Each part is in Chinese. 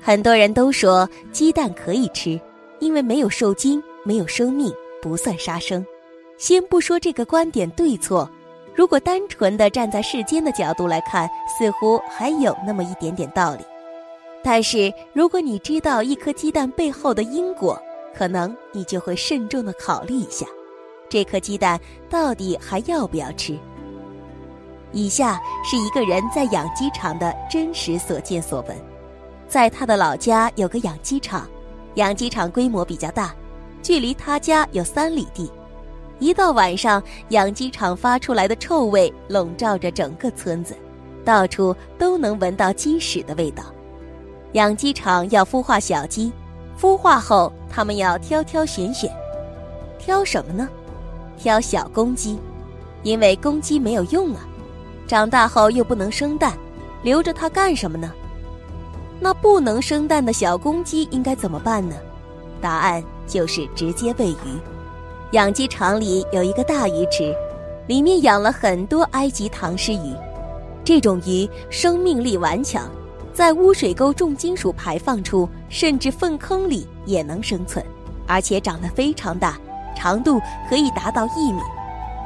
很多人都说鸡蛋可以吃，因为没有受精，没有生命，不算杀生。先不说这个观点对错，如果单纯的站在世间的角度来看，似乎还有那么一点点道理。但是如果你知道一颗鸡蛋背后的因果，可能你就会慎重的考虑一下，这颗鸡蛋到底还要不要吃。以下是一个人在养鸡场的真实所见所闻。在他的老家有个养鸡场，养鸡场规模比较大，距离他家有三里地。一到晚上，养鸡场发出来的臭味笼罩着整个村子，到处都能闻到鸡屎的味道。养鸡场要孵化小鸡，孵化后他们要挑挑选选，挑什么呢？挑小公鸡，因为公鸡没有用啊，长大后又不能生蛋，留着它干什么呢？那不能生蛋的小公鸡应该怎么办呢？答案就是直接喂鱼。养鸡场里有一个大鱼池，里面养了很多埃及唐狮鱼。这种鱼生命力顽强，在污水沟重金属排放处，甚至粪坑里也能生存，而且长得非常大，长度可以达到一米，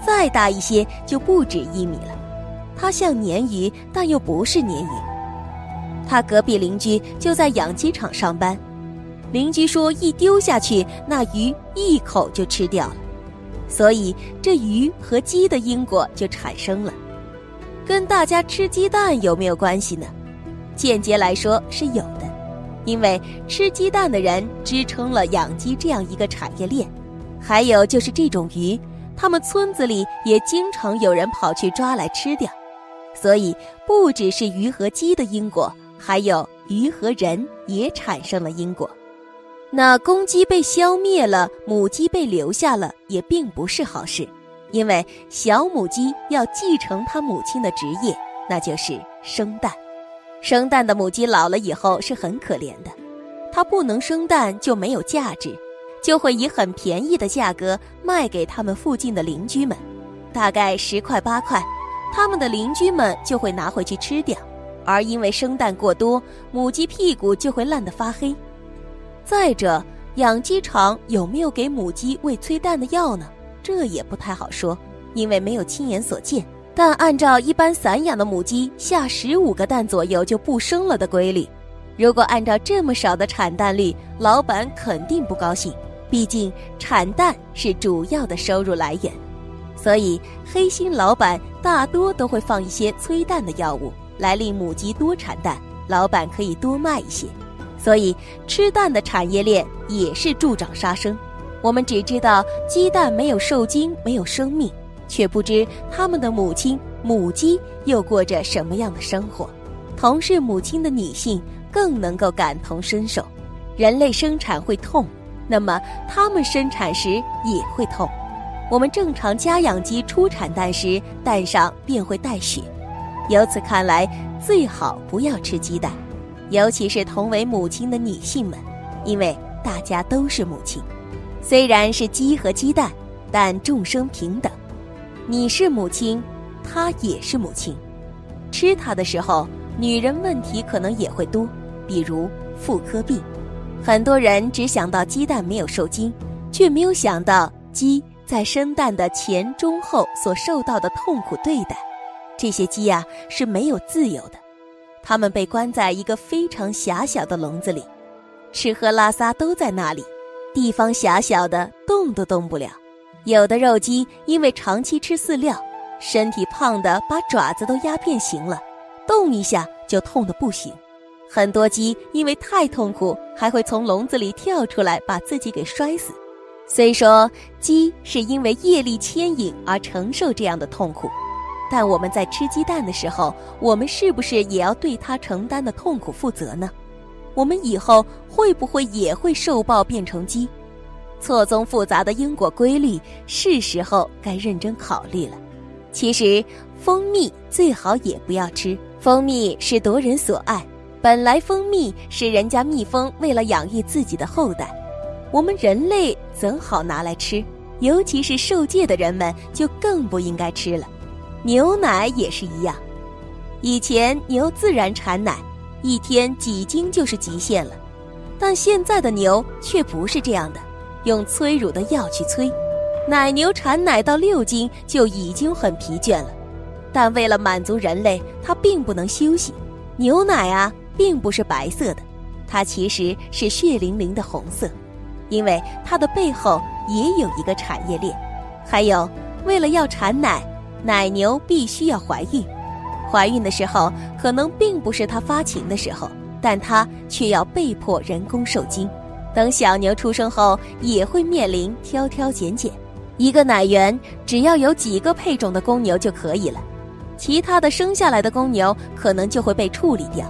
再大一些就不止一米了。它像鲶鱼，但又不是鲶鱼。他隔壁邻居就在养鸡场上班，邻居说一丢下去，那鱼一口就吃掉了，所以这鱼和鸡的因果就产生了。跟大家吃鸡蛋有没有关系呢？间接来说是有的，因为吃鸡蛋的人支撑了养鸡这样一个产业链。还有就是这种鱼，他们村子里也经常有人跑去抓来吃掉，所以不只是鱼和鸡的因果。还有鱼和人也产生了因果，那公鸡被消灭了，母鸡被留下了，也并不是好事，因为小母鸡要继承它母亲的职业，那就是生蛋。生蛋的母鸡老了以后是很可怜的，它不能生蛋就没有价值，就会以很便宜的价格卖给他们附近的邻居们，大概十块八块，他们的邻居们就会拿回去吃掉。而因为生蛋过多，母鸡屁股就会烂得发黑。再者，养鸡场有没有给母鸡喂催蛋的药呢？这也不太好说，因为没有亲眼所见。但按照一般散养的母鸡下十五个蛋左右就不生了的规律，如果按照这么少的产蛋率，老板肯定不高兴。毕竟产蛋是主要的收入来源，所以黑心老板大多都会放一些催蛋的药物。来令母鸡多产蛋，老板可以多卖一些，所以吃蛋的产业链也是助长杀生。我们只知道鸡蛋没有受精，没有生命，却不知它们的母亲母鸡又过着什么样的生活。同是母亲的女性更能够感同身受。人类生产会痛，那么它们生产时也会痛。我们正常家养鸡初产蛋时，蛋上便会带血。由此看来，最好不要吃鸡蛋，尤其是同为母亲的女性们，因为大家都是母亲。虽然是鸡和鸡蛋，但众生平等。你是母亲，她也是母亲。吃它的时候，女人问题可能也会多，比如妇科病。很多人只想到鸡蛋没有受精，却没有想到鸡在生蛋的前、中、后所受到的痛苦对待。这些鸡呀是没有自由的，它们被关在一个非常狭小的笼子里，吃喝拉撒都在那里，地方狭小的动都动不了。有的肉鸡因为长期吃饲料，身体胖的把爪子都压变形了，动一下就痛得不行。很多鸡因为太痛苦，还会从笼子里跳出来把自己给摔死。虽说鸡是因为业力牵引而承受这样的痛苦。但我们在吃鸡蛋的时候，我们是不是也要对它承担的痛苦负责呢？我们以后会不会也会受报变成鸡？错综复杂的因果规律，是时候该认真考虑了。其实，蜂蜜最好也不要吃。蜂蜜是夺人所爱，本来蜂蜜是人家蜜蜂为了养育自己的后代，我们人类怎好拿来吃？尤其是受戒的人们，就更不应该吃了。牛奶也是一样，以前牛自然产奶，一天几斤就是极限了。但现在的牛却不是这样的，用催乳的药去催，奶牛产奶到六斤就已经很疲倦了。但为了满足人类，它并不能休息。牛奶啊，并不是白色的，它其实是血淋淋的红色，因为它的背后也有一个产业链。还有，为了要产奶，奶牛必须要怀孕。怀孕的时候，可能并不是它发情的时候，但它却要被迫人工受精。等小牛出生后，也会面临挑挑拣拣。一个奶源只要有几个配种的公牛就可以了。其他的生下来的公牛可能就会被处理掉，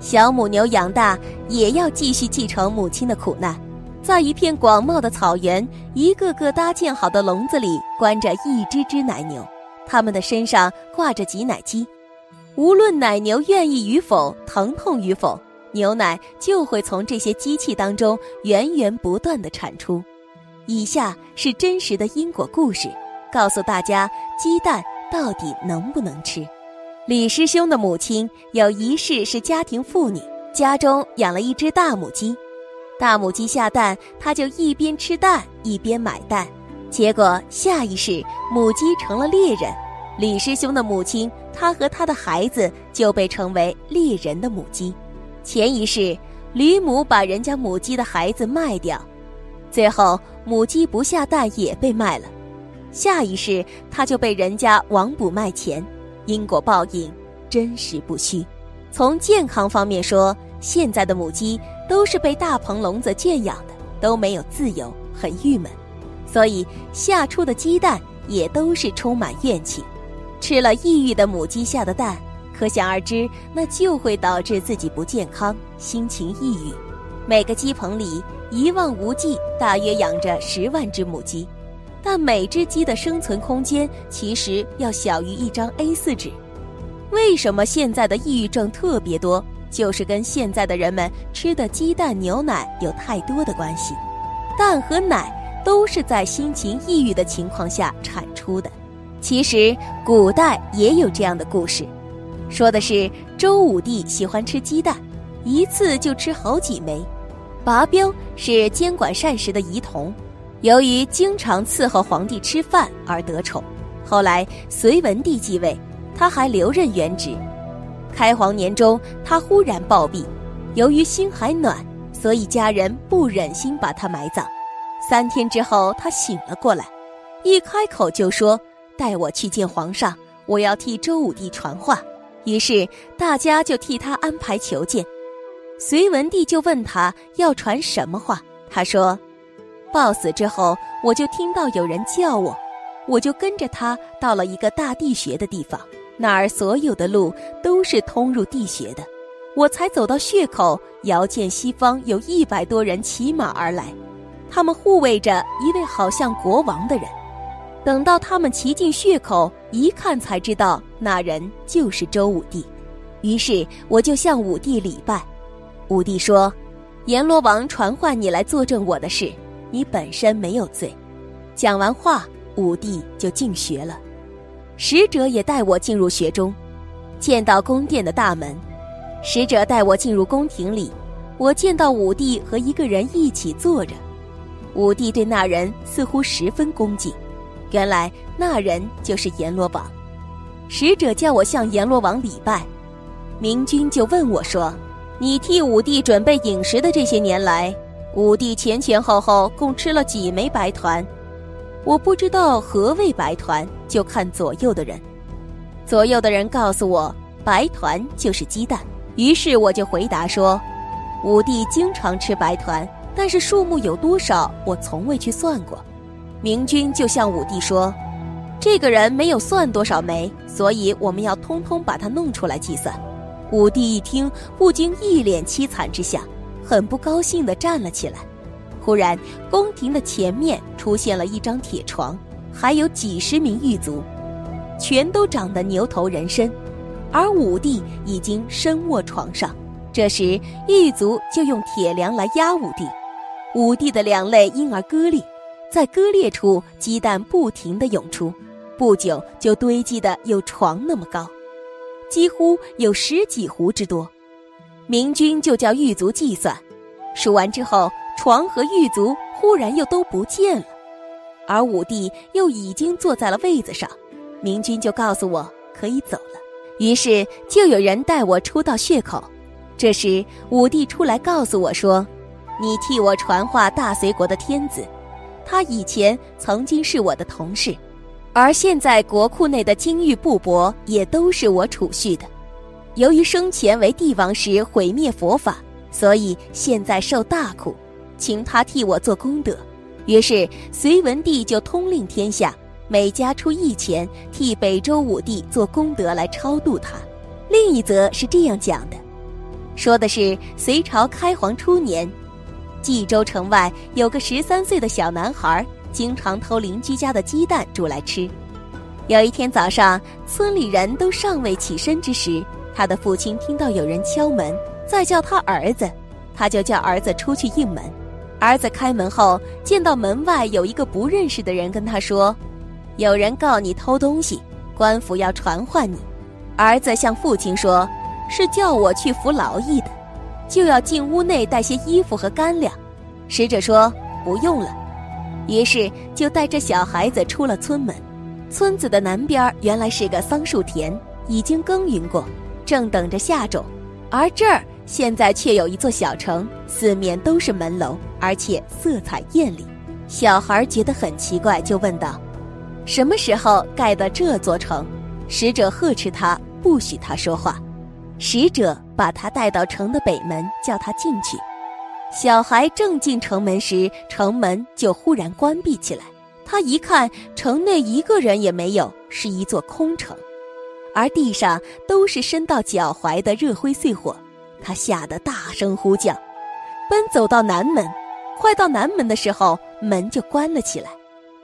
小母牛养大也要继续继承母亲的苦难，在一片广袤的草原，一个个搭建好的笼子里关着一只只奶牛，他们的身上挂着挤奶机，无论奶牛愿意与否、疼痛与否，牛奶就会从这些机器当中源源不断的产出。以下是真实的因果故事，告诉大家鸡蛋。到底能不能吃？李师兄的母亲有一世是家庭妇女，家中养了一只大母鸡。大母鸡下蛋，他就一边吃蛋一边买蛋。结果下一世母鸡成了猎人，李师兄的母亲他和他的孩子就被称为猎人的母鸡。前一世吕母把人家母鸡的孩子卖掉，最后母鸡不下蛋也被卖了。下一世他就被人家王捕卖钱，因果报应真实不虚。从健康方面说，现在的母鸡都是被大棚笼子圈养的，都没有自由，很郁闷，所以下出的鸡蛋也都是充满怨气。吃了抑郁的母鸡下的蛋，可想而知，那就会导致自己不健康，心情抑郁。每个鸡棚里一望无际，大约养着十万只母鸡。但每只鸡的生存空间其实要小于一张 A4 纸。为什么现在的抑郁症特别多？就是跟现在的人们吃的鸡蛋、牛奶有太多的关系。蛋和奶都是在心情抑郁的情况下产出的。其实古代也有这样的故事，说的是周武帝喜欢吃鸡蛋，一次就吃好几枚。拔彪是监管膳食的仪同。由于经常伺候皇帝吃饭而得宠，后来隋文帝继位，他还留任原职。开皇年中，他忽然暴毙，由于心还暖，所以家人不忍心把他埋葬。三天之后，他醒了过来，一开口就说：“带我去见皇上，我要替周武帝传话。”于是大家就替他安排求见。隋文帝就问他要传什么话，他说。暴死之后，我就听到有人叫我，我就跟着他到了一个大地穴的地方，那儿所有的路都是通入地穴的。我才走到穴口，遥见西方有一百多人骑马而来，他们护卫着一位好像国王的人。等到他们骑进穴口，一看才知道那人就是周武帝。于是我就向武帝礼拜。武帝说：“阎罗王传唤你来作证我的事。”你本身没有罪。讲完话，武帝就进学了。使者也带我进入学中，见到宫殿的大门。使者带我进入宫廷里，我见到武帝和一个人一起坐着。武帝对那人似乎十分恭敬。原来那人就是阎罗王。使者叫我向阎罗王礼拜。明君就问我说：“你替武帝准备饮食的这些年来？”武帝前前后后共吃了几枚白团，我不知道何谓白团，就看左右的人。左右的人告诉我，白团就是鸡蛋。于是我就回答说，武帝经常吃白团，但是数目有多少，我从未去算过。明君就向武帝说，这个人没有算多少枚，所以我们要通通把他弄出来计算。武帝一听，不禁一脸凄惨之相。很不高兴地站了起来。忽然，宫廷的前面出现了一张铁床，还有几十名狱卒，全都长得牛头人身，而武帝已经身卧床上。这时，狱卒就用铁梁来压武帝，武帝的两肋因而割裂，在割裂处，鸡蛋不停地涌出，不久就堆积的有床那么高，几乎有十几壶之多。明君就叫狱卒计算，数完之后，床和狱卒忽然又都不见了，而武帝又已经坐在了位子上。明君就告诉我可以走了，于是就有人带我出到穴口。这时武帝出来告诉我说：“你替我传话大隋国的天子，他以前曾经是我的同事，而现在国库内的金玉布帛也都是我储蓄的。由于生前为帝王时毁灭佛法，所以现在受大苦，请他替我做功德。”于是隋文帝就通令天下。每家出一钱，替北周武帝做功德来超度他。另一则是这样讲的，说的是隋朝开皇初年，冀州城外有个十三岁的小男孩，经常偷邻居家的鸡蛋煮来吃。有一天早上，村里人都尚未起身之时，他的父亲听到有人敲门，在叫他儿子，他就叫儿子出去应门。儿子开门后，见到门外有一个不认识的人，跟他说。有人告你偷东西，官府要传唤你。儿子向父亲说：“是叫我去服劳役的，就要进屋内带些衣服和干粮。”使者说：“不用了。”于是就带着小孩子出了村门。村子的南边原来是个桑树田，已经耕耘过，正等着下种。而这儿现在却有一座小城，四面都是门楼，而且色彩艳丽。小孩觉得很奇怪，就问道。什么时候盖的这座城？使者呵斥他，不许他说话。使者把他带到城的北门，叫他进去。小孩正进城门时，城门就忽然关闭起来。他一看，城内一个人也没有，是一座空城，而地上都是伸到脚踝的热灰碎火。他吓得大声呼叫，奔走到南门。快到南门的时候，门就关了起来。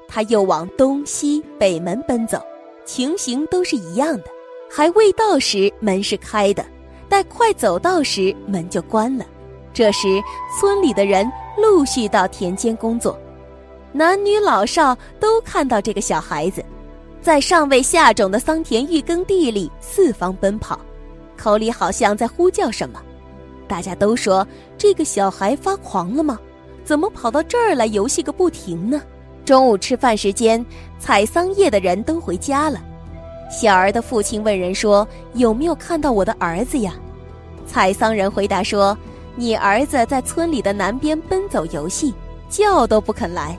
他又往东西北门奔走，情形都是一样的。还未到时，门是开的；待快走到时，门就关了。这时，村里的人陆续到田间工作，男女老少都看到这个小孩子，在尚未下种的桑田育耕地里四方奔跑，口里好像在呼叫什么。大家都说：“这个小孩发狂了吗？怎么跑到这儿来游戏个不停呢？”中午吃饭时间，采桑叶的人都回家了。小儿的父亲问人说：“有没有看到我的儿子呀？”采桑人回答说：“你儿子在村里的南边奔走游戏，叫都不肯来。”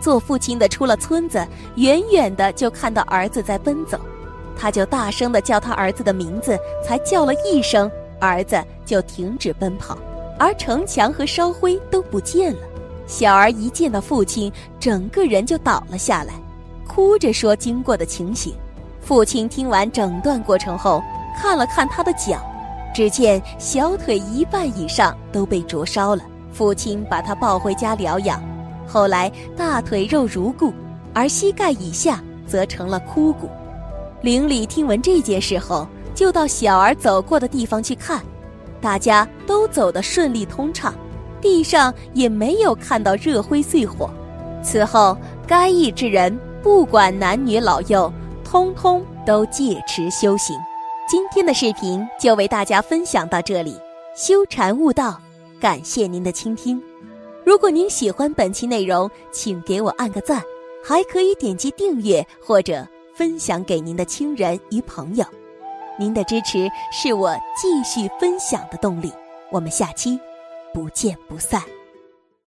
做父亲的出了村子，远远的就看到儿子在奔走，他就大声的叫他儿子的名字，才叫了一声，儿子就停止奔跑，而城墙和烧灰都不见了。小儿一见到父亲，整个人就倒了下来，哭着说经过的情形。父亲听完整段过程后，看了看他的脚，只见小腿一半以上都被灼烧了。父亲把他抱回家疗养，后来大腿肉如故，而膝盖以下则成了枯骨。邻里听闻这件事后，就到小儿走过的地方去看，大家都走得顺利通畅。地上也没有看到热灰碎火，此后该邑之人不管男女老幼，通通都戒持修行。今天的视频就为大家分享到这里，修禅悟道，感谢您的倾听。如果您喜欢本期内容，请给我按个赞，还可以点击订阅或者分享给您的亲人与朋友。您的支持是我继续分享的动力。我们下期。不见不散。